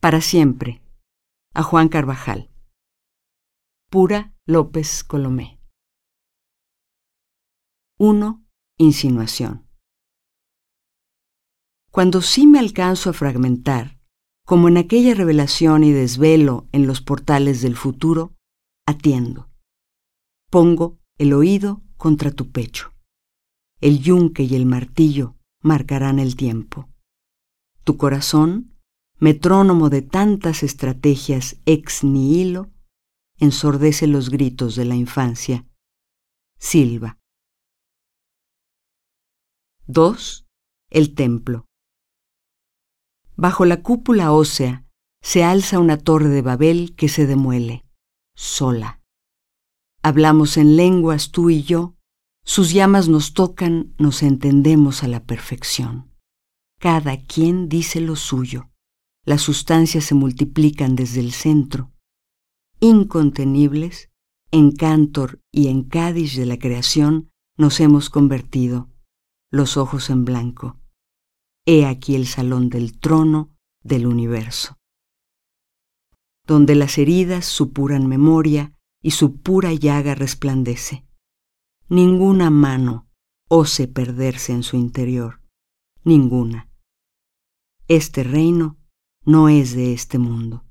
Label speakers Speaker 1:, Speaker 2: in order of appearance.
Speaker 1: Para siempre. A Juan Carvajal. Pura López Colomé. 1. Insinuación. Cuando sí me alcanzo a fragmentar, como en aquella revelación y desvelo en los portales del futuro, atiendo. Pongo el oído contra tu pecho. El yunque y el martillo marcarán el tiempo. Tu corazón, metrónomo de tantas estrategias ex nihilo, ensordece los gritos de la infancia. Silva. 2. El templo. Bajo la cúpula ósea se alza una torre de Babel que se demuele, sola. Hablamos en lenguas tú y yo, sus llamas nos tocan, nos entendemos a la perfección. Cada quien dice lo suyo. Las sustancias se multiplican desde el centro. Incontenibles, en Cantor y en Cádiz de la creación nos hemos convertido, los ojos en blanco He aquí el salón del trono del universo, donde las heridas supuran memoria y su pura llaga resplandece. Ninguna mano ose perderse en su interior, ninguna. Este reino no es de este mundo.